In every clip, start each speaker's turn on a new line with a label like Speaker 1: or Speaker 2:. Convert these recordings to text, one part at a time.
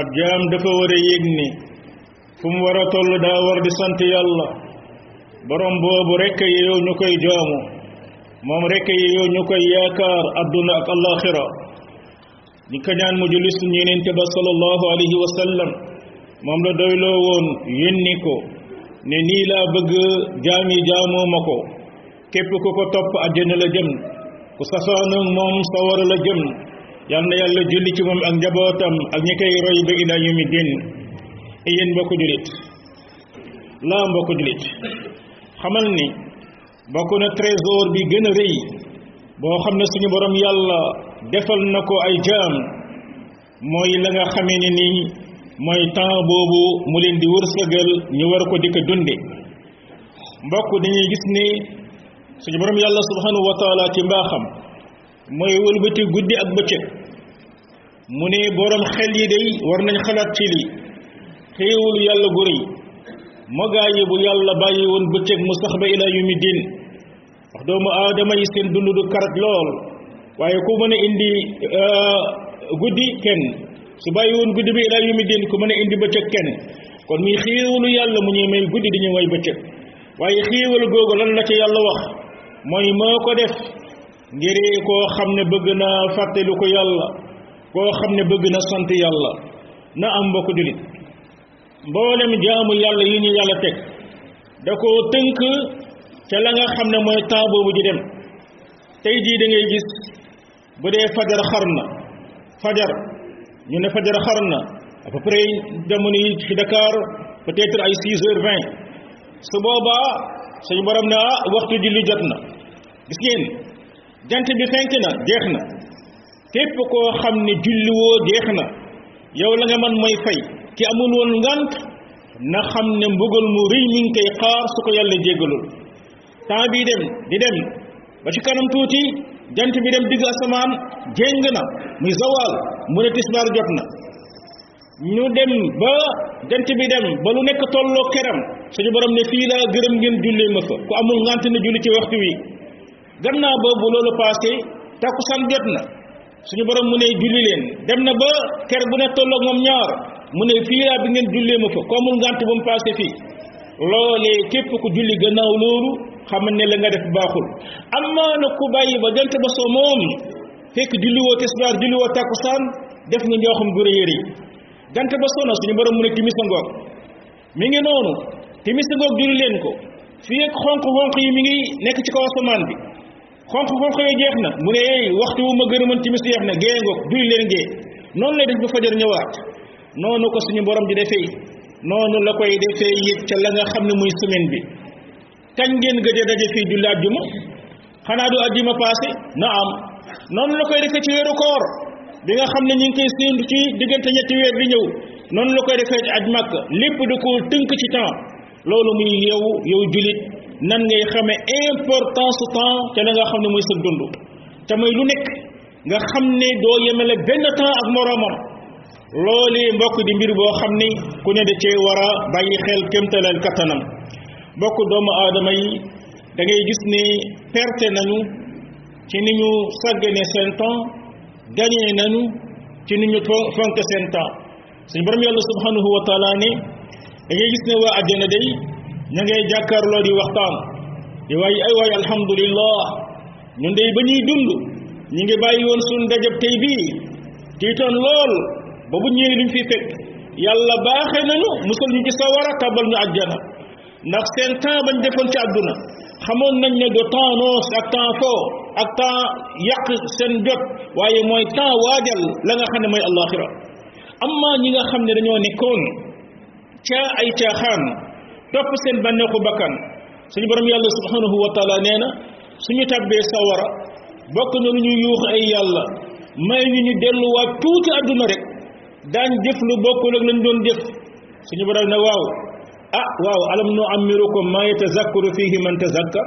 Speaker 1: ab jaam dafa war a yëg ne fu mu war a toll daa war di sant yàlla borom boobu rekk yow ñu koy jaamu moom rekk yow ñu koy yaakaar adduna ak alaxira ñi ko ñaan mu julli suñu yonente ba sallallahu alayhi wa sallam moom la doyloo woon yónni ko ne nii laa bëgg jaam yi jaamoo ma ko képp ku ko topp àjjana la jëm ku safaanoog moom sawara la jëm yal na yàlla julli ci moom ak njabootam ak ñi koy roy ba ila yawmi din yéen mbokk julit laa mbokk julit xamal ni bokk na trésor bi gën a rëy boo xam ne suñu borom yàlla defal na ko ay jaam mooy la nga xamee ne nii mooy temps boobu mu leen di wërsëgal ñu war ko di ko dunde mbokk dañuy gis ne suñu borom yàlla subhanahu wa taala ci mbaaxam mooy wëlbati guddi ak bëccëg mu ne borom xel yi day war nañ xalaat ci lii xéewul yàlla gu rëy mogaa yi bu yàlla bàyyi woon bëccëg mu sax ba ilaa yumi diin ndax doomu aadama yi seen dund du karat lool waaye ku mën a indi guddi kenn su bàyyi woon guddi bi ilaa yawmi diin ku mën a indi bëccëg kenn kon muy xéewalu yàlla mu ñuy may guddi di ñu may bëccëg waaye xéewal googu lan la ci yàlla wax mooy moo ko def ngir koo xam ne bëgg na fàttelu ko yàlla koo xam ne bëgg na sant yàlla na am mbokk julit mboolem jaamu yàlla yi ñu yàlla teg da koo tënk ca la nga xam ne mooy temps boobu di dem tey jii da ngay gis bu dee fajar xar na fajar ñu ne fajar xar na à peu près jamono yi ci Dakar peut-être ay six heures vingt su boobaa suñu borom ne ah waxtu julli jot na gis ngeen jant bi fenk na jeex na képp koo xam ne julli woo jeex na yow la nga man mooy fay ki amul woon ngant na xam ne mbugal mu rëy mi ngi koy xaar su ko yàlla jéggalul temps bi dem di dem ba ci kanam tuuti jant bi dem digg asamaan jéng na muy zawaal mu ne tisbaar jot na ñu dem ba jant bi dem ba lu nekk tolloo keram suñu borom ne fii laa gërëm ngeen jullee ma fa ku amul ngant na julli ci waxtu wi gannaaw ba bu loolu passé takkusaan jot na suñu borom mu ne julli leen dem na ba ker bu ne tolloog moom ñaar mu ne fii laa bi ngeen jullee ma fa ko amul ngànt bu mu passé fii loolee képp ku julli gannaaw loolu xam ne la nga def baaxul amaa na ku bàyyi ba jant ba soo moom fekk julli woo tisbaar julli woo takkusaan def nga ñoo xam gu rëy rëy jant ba soo na suñu borom mu ne timis a ngoog mi ngi noonu timis ngoog julli leen ko fii ak xonq-xonq yi mi ngi nekk ci kaw asamaan bi xonq-xonq yi jeex na mu ne ey waxtu wu ma gën a mën timis jeex na gée ngoog julli leen gée noonu lay def ba fajar ñëwaat noonu ko suñu borom di defee noonu la koy defee yëg ca la nga xam ne muy semaine bi kañ ngeen gëj a daje fii julli àjjuma xanaa du àjjuma passé na am noonu la koy defee ci weeru koor bi nga xam ne ñu ngi koy séentu ci diggante ñetti weer bi ñëw noonu la koy defee ci aj màkk lépp da ko tënk ci temps loolu muy yow yow julit nan ngay xamee importance temps ca la nga xam ne mooy sa dund te mooy lu nekk nga xam ne doo yemale benn temps ak moroomam loolee mbokk di mbir boo xam ne ku ne da cee war a bàyyi xel kémtalal kattanam mbokk doomu aadama yi da ngay gis ne perte nañu ci ni ñu sàggane seen temps gañee nañu ci ni ñu fonk seen temps suñ borom yàlla subhanahu wa taala ne da ngay gis ne waa àjjana day ña ngay jàkkaarloo di waxtaan di waay ay waay alhamdulillah ñun day ba ñuy dund ñi ngi bàyyi woon suñ dajab tey bii tiitoon lool ba bu ñëwee luñ fi fekk yàlla baaxe nañu musal ñu ci sawara tabal ñu àjjana ndax seen temps bañ defoon ci àdduna xamoon nañ ne du temps noos ak temps foo ak temps yàq seen jot waaye mooy temps waajal la nga xam ne mooy àllaaxira amma ñi nga xam ne dañoo nekkoon ca ay caaxaan topp seen bànneexu bakkan suñu borom yàlla subhanahu wa taala nee na suñu tàbbee sawara bokk na lu ñu yuux ay yàlla may ñu ñu delluwaat tuuti àdduna rek daan jëf lu bokkul ak lañ doon jëf suñu borom ne waaw ah waaw alam nu amirukum ma yatazakkaru fihi man tazakkar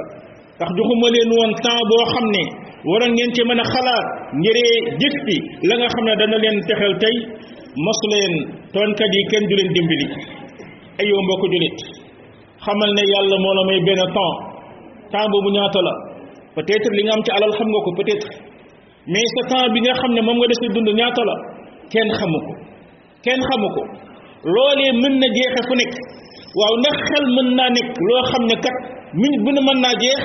Speaker 1: ndax joxuma leen woon temps boo xam ne waroon ngeen ci mën a xalaat ngiree jëf fi la nga xam ne dana leen texel tey mos leen toonkat yi kenn du leen dimbali ay yow mbokk julit xamal ne yàlla moo la may benn temps temps boobu ñaata la peut-être li nga am ci alal xam nga ko peut-être mais sa temps bi nga xam ne moom nga dese dund ñaata la kenn xamu ko kenn xamu ko loolee mën na jeexe fu nekk waaw ndax xel mën naa nekk loo xam ne kat minute bu ne mën naa jeex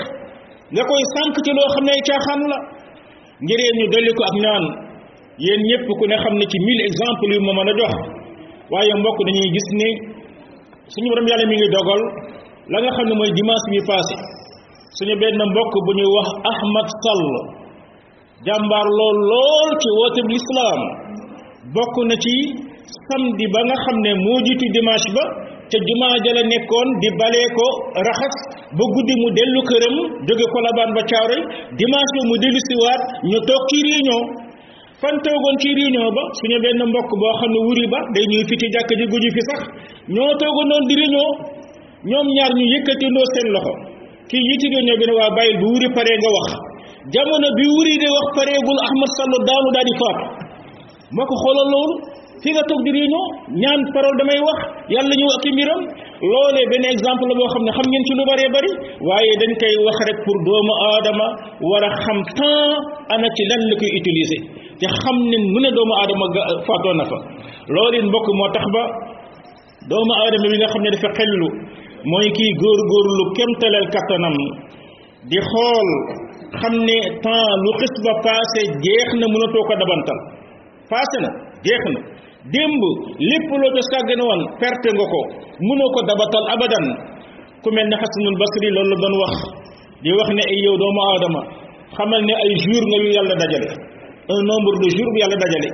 Speaker 1: nga koy sànq ci loo xam ne ay caaxaan la ngiree ñu dolli ko ak ñaan yéen ñëpp ku ne xam ne ci mille exemples yu ma mën a jox waaye mbokk dañuy gis ne suñu borom yàlla mi ngi dogal la nga xam ne mooy dimanche bi passé suñu benn mbokk bu ñuy wax Ahmad Sall jàmbaar lool lool ci woote bi lislaam bokk na ci samedi ba nga xam ne moo jiitu dimanche ba te jumaa ja la nekkoon di balee ko raxas ba guddi mu dellu këram jóge kolabaan ba caaroy dimanche ba mu dellu siwaat ñu toog ci réunion fan toogoon ci réunion ba suñu benn mbokk boo xam ne wuri ba day ñuy fi ci jàkk ji guju fi sax ñoo toogoon noonu di réunion ñoom ñaar ñu yëkkatindoo seen loxo kii jiite réunion bi ne waa bàyyil bu wuri paree nga wax jamono bi wuri de wax pareegul Ahmad Sall daanu daal di faatu moo ko xoolal loolu fi nga toog di réunion ñaan parole damay wax yàlla ñëw ak i mbiram loolee benn exemple la boo xam ne xam ngeen ci lu bëree bëri waaye dañ koy wax rek pour doomu aadama war a xam temps ana ci lan la koy utiliser te xam ne mu ne doomu aadama faatoo na fa loolu it mbokk moo tax ba doomu aadama bi nga xam ne dafa xellu mooy kii góorgóorlu kemtaleel kattanam di xool xam ne temps lu xis ba passé jeex na mënatoo ko dabantal passé na jeex na démb lépp loo ca sàggane woon perte nga ko mënoo ko dabatal abadan ku mel ne xasanul basri loolu la doon wax di wax ne ay yow doomu aadama xamal ne ay jour nga yu yàlla dajale un nombre de jours bu yàlla dajale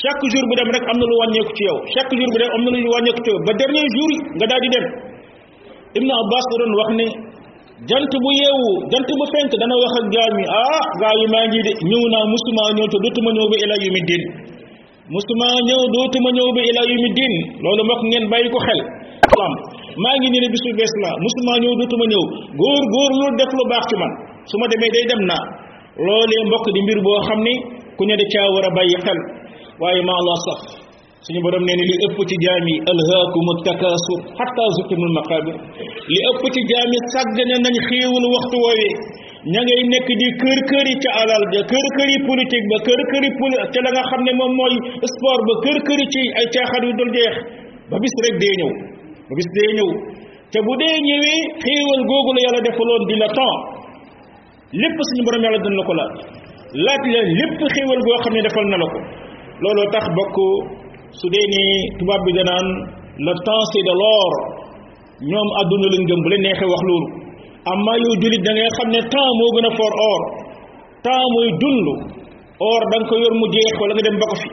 Speaker 1: chaque jour bu dem rek am na lu wàññeeku ci yow chaque jour bu dem am na lu wàññeeku ci yow ba dernier jour yi nga daal di dem ibnu abbas da doon wax ne jant bu yeewu jant bu fenk dana wax ak jaam yi ah gaa yi maa ngi de ñëw naa musuma ñëw te dootuma ñëw ba ila yumi din musuma ñëw dootuma ñëw ba ila yumi din loolu mbokk ngeen bàyyi ko xel am maa ngi nii ne bisu bees la musuma ñëw dootuma ñëw góor góor lu def lu baax ci man su ma demee day dem naa loolee mbokk di mbir boo xam ni ku ne da caa war a bàyyi xel waaye maa la sax suñu borom nee ni li ëpp ci jaam yi alhaakumu takaasur xatta zurtumul maqaabir li ëpp ci jaam yi sàggane nañ xéewul waxtu woowee ña ngay nekk di kër kër yi ca alal ja kër kër yi politique ba kër kër yi poli ca la nga xam ne moom mooy sport ba kër kër yi ci ay caaxaan yu dul jeex ba bis rek dee ñëw ba bis dee ñëw te bu dee ñëwee xéewal googu la yàlla defaloon di la temps lépp suñu borom yàlla dana la ko laaj laaj la lépp xéewal goo xam ne defal na la ko looloo tax bokk su dee ni tubaab bi danaan le temps c'est de l'or ñoom àdduna lañ gëm bu leen neexee wax loolu amma yow jullit da ngay xam ne temps moo gën a fort or temps mooy dund or da nga ko yor mu jeex wala nga dem ba ko fi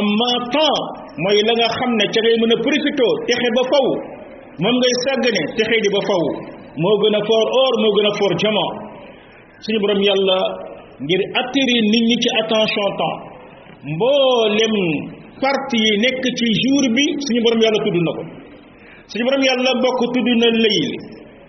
Speaker 1: amma temps mooy la nga xam ne ca ngay mën a profité texe ba faw moom ngay sàggane texe di ba faw moo gën a foor or moo gën a foor jama suñu borom yàlla ngir attirer nit ñi ci attention temps mboolem parti yi nekk ci jour bi suñu borom yàlla tudd na ko suñu borom yàlla bokk tudd na layl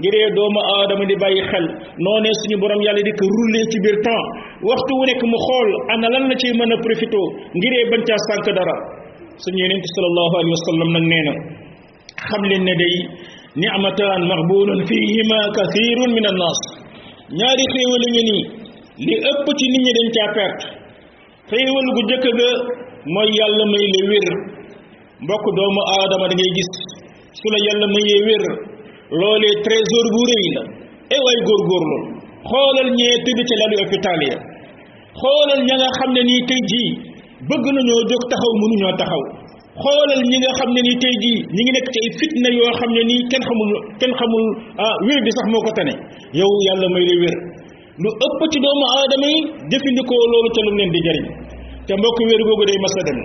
Speaker 1: ngiree doomu aadama di bàyyi xel noonee suñu borom yàlla di ko rouler ci biir temps waxtu wu nekk mu xool ana lan la ciy mën a profité ngiree bañ caa sànk dara suñu yonent sallallahu alayhi wa sallam nag nee na xam leen ne day ni'mataan maghbunun fihima kathirun min annas ñaari xéewal a ngi nii li ëpp ci nit ñi dañ caa perte xéewal gu njëkk ga mooy yàlla may la wér mbokk doomu aadama da ngay gis su la yàlla mayee wér loolee trésor bu rëy la e waay góorgóorlu xoolal ñee tëdd ci lalu hôpital ya xoolal ña nga xam ne nii tey jii bëgg nañoo jóg taxaw mënuñoo taxaw xoolal ñi nga xam ne nii tey jii ñi ngi nekk ci ay fitna yoo xam ne nii kenn xamul kenn xamul ah wér bi sax moo ko tane yow yàlla may la wér lu ëpp ci doomu aadama yi jëfandikoo loolu ca lu leen di jariñ te mbokk wér googu day mas a dem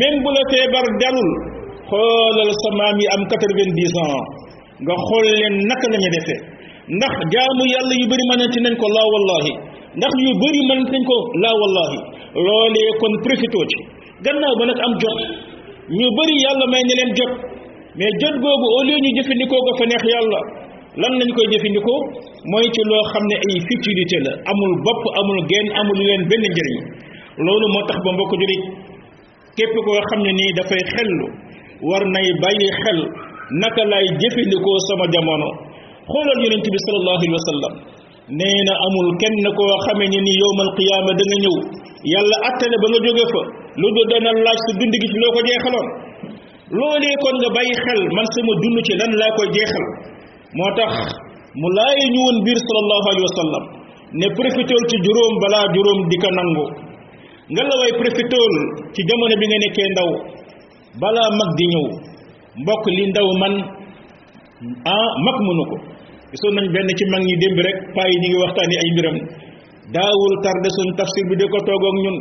Speaker 1: même bu la feebar dalul xoolal sa maam yi am quatre-vingt-dix ans nga xool leen naka la ñu defee ndax jaamu yàlla yu bëri mënati nañ ko laa wallahi ndax yu bëri mënati nañ ko laa wallahi loolee kon profitoo ci gannaaw ba nag am jot ñu bëri yàlla may ne leen jot mais jot googu au lieu ñu jëfandikoo ko fa neex yàlla lan lañ koy jëfandikoo mooy ci loo xam ne ay futilité la amul bopp amul genn amul leen benn njëriñ loolu moo tax ba mbokk julit képp koo xam ne nii dafay xellu war nay bàyyi xel naka lay jëfandikoo sama jamono xoolal yonent bi sallallahu alayhi wa sallam nee na amul kenn koo xame ni ni yowmal qiyaama da nga ñëw yàlla attale ba nga jóge fa lu du dana laaj sa dund gi ci loo ko jeexaloon loolee kon nga bàyyi xel man sama dund ci lan laa koy jeexal moo tax mu laaye ñu woon biir sallallahu alayhi wa sallam ne profitool ci juróom balaa juróom di ko nangu nga la way profitool ci jamono bi nga nekkee ndaw balaa mag di ñëw mbokk li ndaw man ah mag mënu ko gisoon nañ benn ci mag ñi démb rek paa yi ñu ngi waxtaani ay mbiram daawul tardé suñ tafsir bi di ko toog ak ñun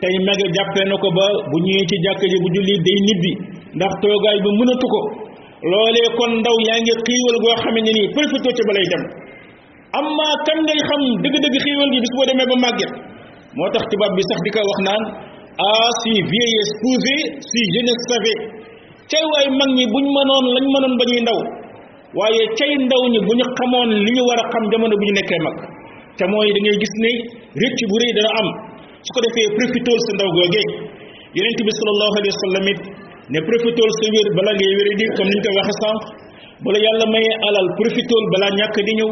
Speaker 1: tey mag a jàppee na ko ba bu ñëwee ci jàkk ji bu julli day nibbi ndax toogaay ba mënatu ko loolee kon ndaw yaa ngi xiiwal goo xamee ne nii profité ci balay dem amma kan ngay xam dëgg-dëgg xéewal gi bis boo demee ba màgget moo tax tubaab bi sax di ko wax naan ah si vieillesse pouvait si jeunesse savait cay waay mag ñi buñ mënoon lañ mënoon ba ñuy ndaw waaye cay ndaw ñi bu ñu xamoon li ñu war a xam jamono bu ñu nekkee mag te mooy da ngay gis ne rëcc bu rëy dana am su ko defee profitool sa ndaw googee yonent bi sallallahu alayhi wa sallam it ne profitool sa wér bala ngay wér di comme ni ñu ko waxe sànq bu la yàlla mayee alal profitool balaa ñàkk di ñëw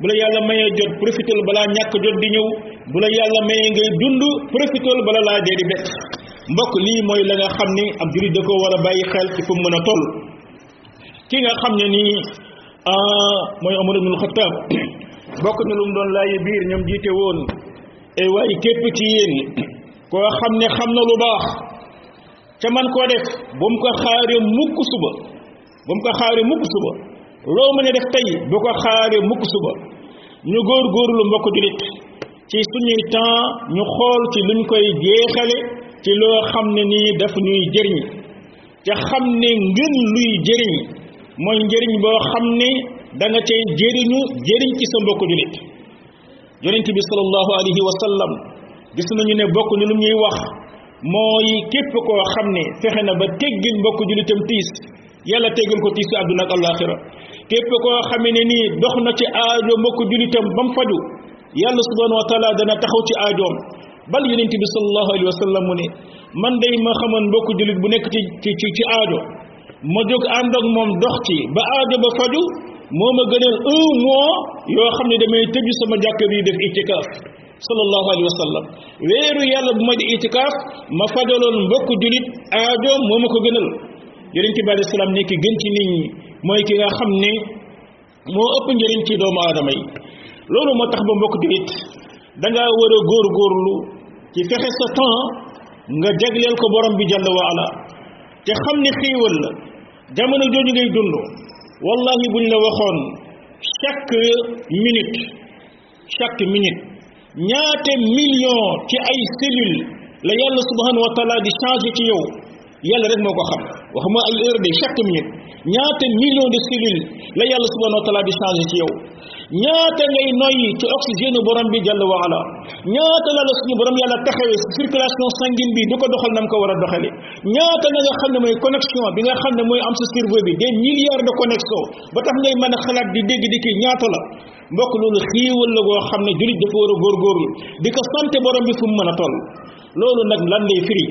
Speaker 1: bu la yàlla mayee jot profitool balaa ñàkk jot di ñëw bu la yàlla mayee ngay dund profitool bala laa dee di bett mbokk lii mooy la nga xam ni ab jullit da ko war a bàyyi xel ci fu mu mën a toll ki nga xam ne nii mooy Omar ibnul Xattaab bokk na lu mu doon laaye biir ñoom jiite woon ay waaye képp ci yéen koo xam ne xam na lu baax ca man koo def bu mu ko xaare mukk suba bu mu ko xaare mukk suba loo mën a def tey bu ko xaare mukk suba ñu góorgóorlu mbokk julit ci suñuy temps ñu xool ci luñ koy jeexale ci loo xam ne nii daf ñuy jëriñ te xam ne ngën luy jëriñ mooy njëriñ boo xam ne da nga cay jëriñu jëriñ ci sa mbokk julit yonent bi sallallahu alayhi wa sallam gis nañu ne bokk ñu lu ñuy wax mooy képp koo xam ne fexe na ba teggil mbokk jullitam tiis yàlla teggil ko tiis àdduna ak àllaaxira képp koo xam ne nii dox na ci aajo mbokk jullitam ba mu faju yàlla subhanahu wa taala dana taxaw ci aajoom bal yonent bi sallallahu alayhi wa sallam mu ne man day ma xamoon mbokk jullit bu nekk ci ci ci aajo ma jóg ànd ak moom dox ci ba aajo ba faju moo ma gënal un mois yoo xam ne damay tëju sama jàkk bi def itikaaf sallallahu alayhi wa sallam weeru yàlla bu ma di itikaaf ma fajaloon mbokk julit aajo moo ma ko gënal yonent bi alayhi salaam ne ki gën ci nit ñi mooy ki nga xam ne moo ëpp njëriñ ci doomu aadama yi loolu moo tax ba mbokk julit da ngaa war a góorgóorlu ci fexe sa temps nga jagleel ko borom bi jàll wa ala te xam ne xéewal la jamono jooju ngay dund wallahi buñ la waxoon chaque minute chaque minute ñaate million ci ay cellule la yàlla subhanahu wa taala di changé ci yow yàlla rek moo ko xam waxuma ay heure de chaque minute ñaata million de cellules la yàlla subhanahu wa taala di changé ci yow ñaata ngay noyyi ci oxygène borom bi jàll wa ala ñaata la la suñu borom yàlla taxawee si circulation sanguine bi di ko doxal nam ko war a doxale ñaata la nga xam ne mooy connexion bi nga xam ne mooy am sa cerveau bi des milliards de connexion ba tax ngay mën a xalaat di dégg di kii ñaata la mbokk loolu xiiwal la goo xam ne jullit dafa war a góorgóorlu di ko sante borom bi fu mu mën a toll loolu nag lan day firi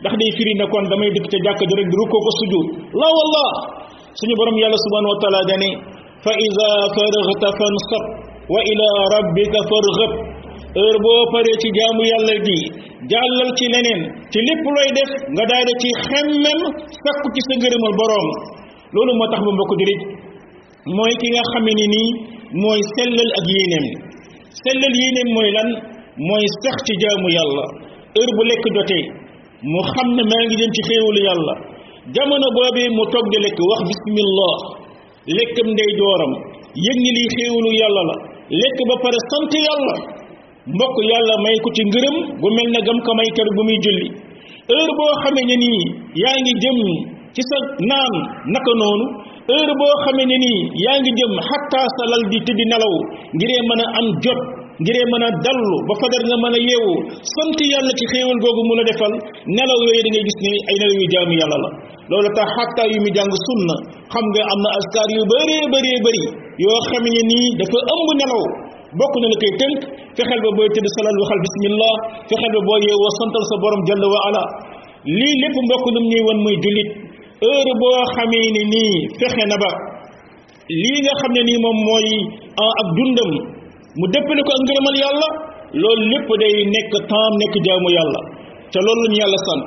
Speaker 1: ndax day firi ne kon damay dikk ca jàkk ji rek di rukkoo ko sujud la wallah suñu borom yàlla subhanahu wa taala dane fa ida faragta fansab wa ila rabbika farghab heure boo paree ci jaamu yàlla gi jàllal ci leneen ci lépp looy def nga daal di ci xemmem sakku ci sa ngërëmal boroom loolu moo tax ba mbokk julit mooy ki nga xame ne nii mooy sellal ak yéeneem sellal yéeneem mooy lan mooy sax ci jaamu yàlla heure bu lekk jotee mu xam ne maa ngi jëm ci xéewalu yàlla jamono boobee mu toog di lekk wax bismillah lekkam ndey jooram yëg ni lii xéewalu yàlla la lekk ba pare sant yàlla mbokk yàlla may ko ci ngërëm gu mel ne gam ko may kër bu muy julli heure boo xamee ne nii yaa ngi jëm ci sa naan naka noonu heure boo xamee ne nii yaa ngi jëm xatta sa lal di tëddi nelaw ngiree mën a am jot ngiree mën a dallu ba fajar nga mën a yeewu sant yàlla ci xéewal googu mu la defal nelaw yooyu da ngay gis ni ay nelaw yu jaamu yàlla la loolu tax xatta yu mu jàng sunna xam nga am na askar yu bëree bëree bëri yoo xam ne nii dafa ëmb nelaw bokk na la koy tënk fexeel ba booy tëdd salal waxal bismillah fexeel ba boo yeewoo santal sa borom jalla wa ala lii lépp mbokk lum ñuy wan mooy jullit heure boo xamee ni nii fexe na ba lii nga xam ne nii moom mooy ak dundam mu dëppale ko ak ngërëmal yàlla loolu lépp day nekk temps nekk jaamu yàlla te loolu la ñu yàlla sant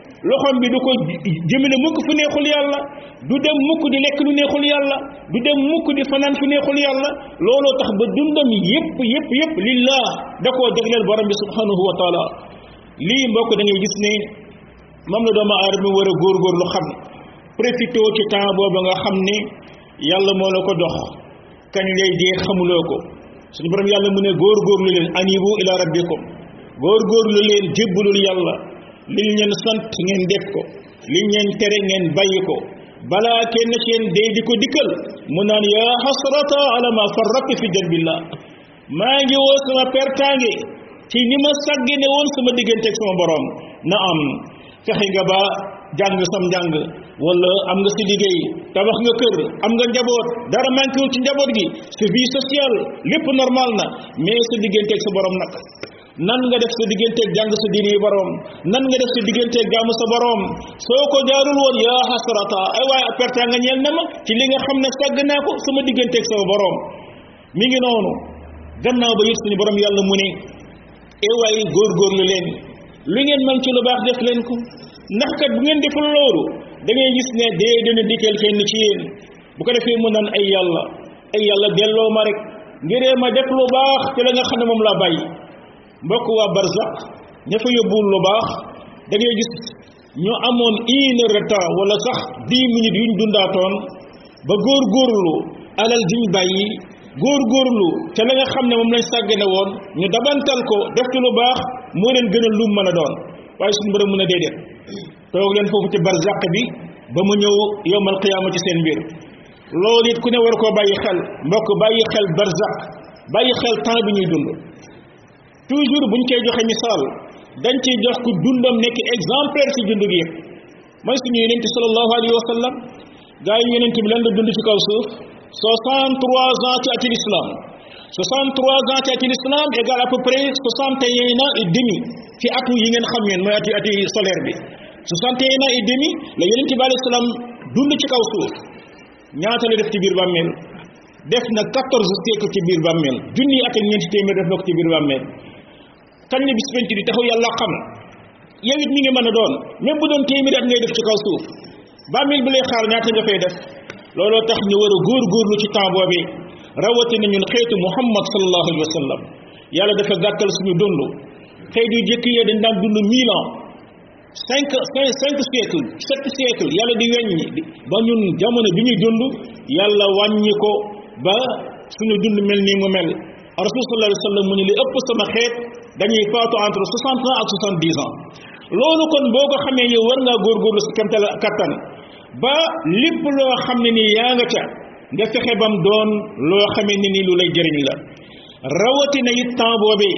Speaker 1: loxoom bi du ko jëmale mukk fu neexul yàlla du dem mukk di lekk lu neexul yàlla du dem mukk di fanaan fu neexul yàlla looloo tax ba dundam yépp yépp yépp lillah da koo jagleel borom bi subhanahu wa taala lii mbokk da ngay gis ne moom la doomu aadama war a góorgóorlu xam profité ci temps boobu nga xam ne yàlla moo la ko dox kañ lay dee xamuloo ko suñu borom yàlla mu ne góorgóorlu leen anibu ila rabbikum góorgóorlu leen jébbalul yàlla liñ leen sant ngeen def ko liñ leen tere ngeen bàyyi ko balaa kenn seen dee di ko dikkal mu naan yaa xasrata ala ma farrati fi janbillah maa ngi woo sama pertaange ci ni ma sàggane woon sama diggante ak sama borom na am fexe nga ba jàng sam njàng wala am nga si liggéey tabax nga kër am nga njaboot dara manqué wul ci njaboot gi sa vie sociale lépp normal na mais sa diggante ak sa borom nag nan nga def sa diggante ak jàng sa diini borom nan nga def sa diggante ak jaamu sa borom soo ko jaarul woon yaa xasrata ay waaye perte nga ñeel na ma ci li nga xam ne sàgg naa ko sama diggante ak sama borom mi ngi noonu gannaaw ba yëg suñu borom yàlla mu ne ewaay góorgóorlu leen lu ngeen man ci lu baax def leen ko ndax kat bu ngeen deful loolu da ngay gis ne dee dana dikkal kenn ci yéen bu ko defee mu naan ay yàlla ay yàlla delloo ma rek ngiree ma def lu baax te la nga xam ne moom laa bàyyi mbokk waa barzak ña fa yóbbuwul lu baax da ngay gis ñu amoon une heure de temps wala sax dix minutes yuñ dundaatoon ba góorgóorlu alal jiñ bàyyi góorgóorlu ca la nga xam ne moom lañ sàggane woon ñu dabantal ko def ci lu baax moo leen gën a lu mën a doon waaye suñu borom mën a déedéet toog leen foofu ci barzaq bi ba mu ñëw yowmal qiyaama ci seen mbir loolu it ku ne war koo bàyyi xel mbokk bàyyi xel barzaq bàyyi xel temps bi ñuy dund toujours buñ koy joxe misaal dañ ciy jox ku dundam nekk exemplaire ci dund gi yëpp mooy suñu yonent sallallahu alayhi wa sallam gaa yi yonent bi lan la dund ci kaw suuf 63 ans ci ati l'islam 63 ans ci ati l'islam égal à peu près 61 ans et demi ci atu yi ngeen xam ngeen mooy ati ati solaire bi 61 ans et demi la yonent bi alayhi salaam dund ci kaw suuf ñaata la def ci biir bàmmeel def na quatorze siècle ci biir bàmmeel junni at ak ñeenti téeméer def na ko ci biir bàmmeel kañ la bis penc di taxaw yàlla xam yow it mi ngi mën a doon même bu doon téeméeri at ngay def ci kaw suuf bàmmeel bi lay xaar ñaata nga fay def looloo tax ñu war a góorgóorlu ci temps boobu rawatina ñun xeetu muhammad sallallahu alayhi wa sallam yàlla dafa gàttal suñu dund xëy du jëkk yee dañ daan dund mille ans cinq cinq cinq siècle sept siècle yàlla di weññi ba ñun jamono bi ñuy dund yàlla wàññi ko ba suñu dund mel nii mu mel rasul sallallahu alayhi wa sallam mu ne li ëpp sama xeet dañuy faatu entre soixante ans ak soixante dix ans loolu kon boo ko xamee yow war ngaa góorgóorlu sa kemtal kattan ba lépp loo xam ne nii yaa nga ca nga fexe bam doon loo xamee ne nii lu lay jëriñ la rawatina it temps boobee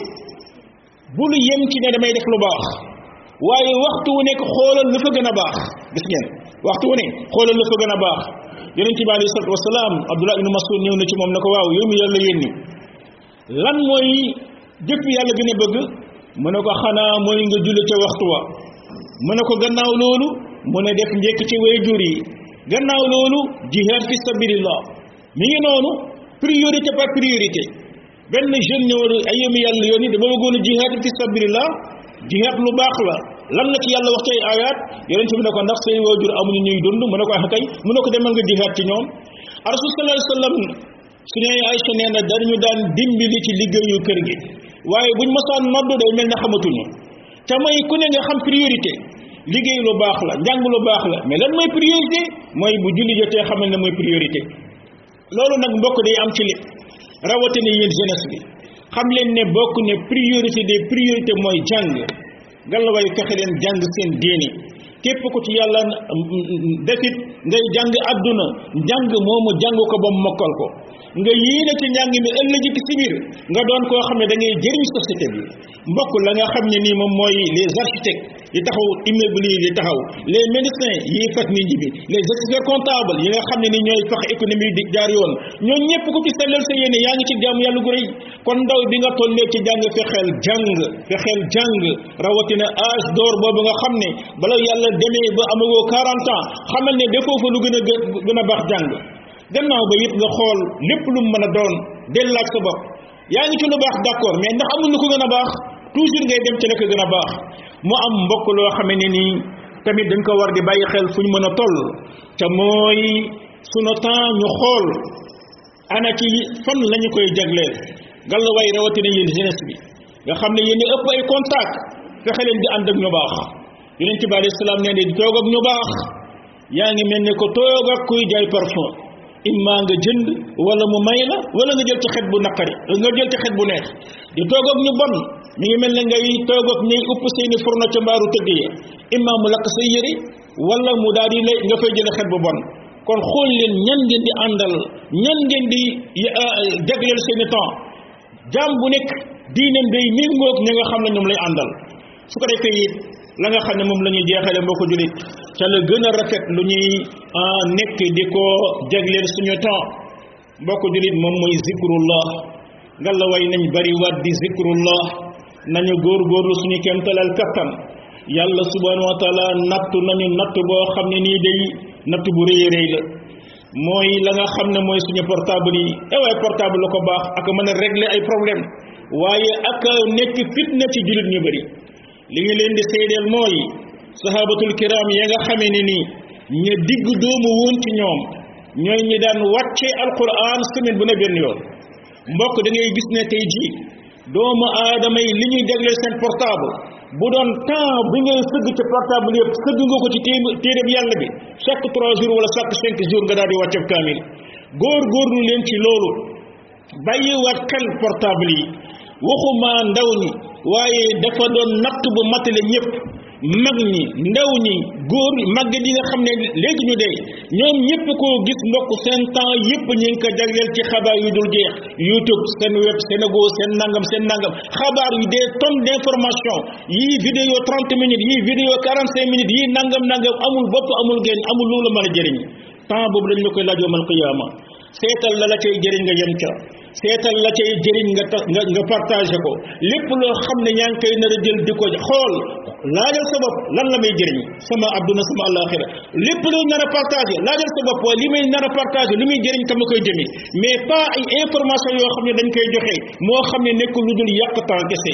Speaker 1: bu nu yem ci ne damay def lu baax waaye waxtu wu nekk xoolal lu fa gën a baax gis ngeen waxtu wu ne xoolal lu fa gën a baax yonent bi alayhi salaatu wasalaam abdullah ibnu masud ñëw na ci moom na ko waaw yow mi yàlla yónni lan mooy jëf yàlla gën a bëgg mu ne ko xanaa mooy nga julli ca waxtu wa mu ne ko gannaaw loolu mu ne def njëkk ci waajur yi gannaaw loolu jihaad fi sabilillah mi ngi noonu priorité par priorité benn jeune ñëwoon ay yémi yàlla yoon yi dama bëggoon a jihaad fi sabilillah jihaad lu baax la lan la ci yàlla wax ci ay ayaat yonent bi ne ko ndax say waajur amuñu ñuy dund mu ne ko ah kay mu ne ko demal nga jihaad ci ñoom rasul sallallahu alayhi wasallam su ne Aysa nee na dañu daan dimbali ci liggéeyu kër gi waaye buñ mosaan noddu day mel ne xamatuñu te may ku ne nga xam priorité liggéey lu baax la njàng lu baax la mais lan mooy priorité mooy bu julli jotee xamal ne mooy priorité loolu nag mbokk day am ci lépp rawatina yéen jeunesse bi xam leen ne bokk ne priorité des priorités mooy jàng ngallaawaay fexe leen jàng seen diini képp ku ci yàlla defit ngay jàng àdduna njàng moomu jàng ko ba mokkal ko nga yéene ci njàng mi ëllëg ci si biir nga doon koo xam ne da ngay jëriñ société bi mbokk la nga xam ne nii moom mooy les architectes yi taxaw immeuble yi di taxaw les médecins yi faj nit ñi bi les experts comptables yi nga xam ne ni ñooy fex économie di jaar yoon ñoo ñëpp ku ci sellal sa yéene yaa ngi ci jaamu yàlla gu rëy kon ndaw bi nga tollee ci jàng fexeel jàng fexeel jàng rawatina âge d'or boobu nga xam ne bala yàlla demee ba amagoo 40 ans xamal ne defoo fa lu gën a gën a baax jàng gannaaw ba it nga xool lépp lu mu mën a doon del laaj sa bopp yaa ngi ci lu baax d'accord mais ndax amul lu ko gën a baax toujours ngay dem ci la ko gën a baax mu am mbokk loo xamee ne nii tamit dañ ko war di bàyyi xel fu ñu mën a toll te mooy sunu temps ñu xool ana ci fan la ñu koy jagleel gàllu waay rawatina yéen jeunesse bi nga xam ne yéen ëpp ay contact fexe leen di ànd ak ñu baax yonent bi alayhi salaam nee ne di toog ak ñu baax yaa ngi mel ne ko toog ak kuy jaay parfum imma nga jënd wala mu may la wala nga jël ci xet bu naqari nga jël ci xet bu neex di toog ak ñu bon mi ngi mel ne ngay toog ak ñuy upp seeni furno ca mbaaru tëgg ya imma mu lakk say yëri wala mu daal di lay nga fay jële xet bu bon kon xool leen ñan ngeen di àndal ñan ngeen di jagleel seeni temps jaam bu nekk diineem day méngoog ña nga xam ne ñoom lay àndal su ko defee it la nga xam ne moom la ñuy jeexale mboo ko julit ca la gën a rafet lu ñuy nekk di ko jagleel suñu temps mboo ko julit moom mooy zikrullah ngalla way nañ bari waat di zikrullah nañu góorgóorlu suñu kemtalal kattan yàlla subhanahu wa taala nattu nañu natt boo xam ne nii day natt bu rëy rëy la mooy la nga xam ne mooy suñu portable yi e waaye portable la ko baax ak mën a régler ay problème waaye ak nekk fitna ci jullit ñu bëri li ñu leen di seedeel mooy sahabatul kiram ya nga xamee ne nii ñu digg doomu woon ci ñoom ñooy ñi daan wàcce alquran semaine bu ne benn yoon mbokk da ngay gis ne tey jii doomu aadama yi li ñuy jagleel seen portable bu doon temps bi ngay sëgg ci portable yëpp sëgg nga ko ci téere téere bi yàlla bi chaque trois jours wala chaque cinq jours nga daal di wàcceeb kaamil góor góorlu leen ci loolu bàyyi waat xel portable yi waxuma ndaw ñi waaye dafa doon natt bu matale ñëpp mag ñi ndaw ñi góor màgget yi nga xam ne léegi ñu dee ñoom ñëpp koo gis mbokk seen temps yëpp ñu ngi ko jagleel ci xabaar yu dul jeex youtube seen web Senego seen nangam seen nangam xabaar yu des tonnes d'information yii vidéo 30 minutes yii vidéo 45 minutes yii nangam nangam amul bopp amul génn amul lu la mën a jëriñ temps boobu dañ la koy laaj yawmal qiyaama seetal la la cay jëriñ nga yem ca seetal la cay jëriñ nga ta nga nga partagé ko lépp loo xam ne yaa ngi koy nar a jël di ko xool laajal sa bopp lan la may jëriñ sama adduna sama àllaaxira lépp loo nar a partagé laajal sa bopp waaye li may nar a partagé li muy jëriñ kam la koy jëmee mais pas ay information yoo xam ne dañ koy joxe moo xam ne nekkul lu dul yàq temps kese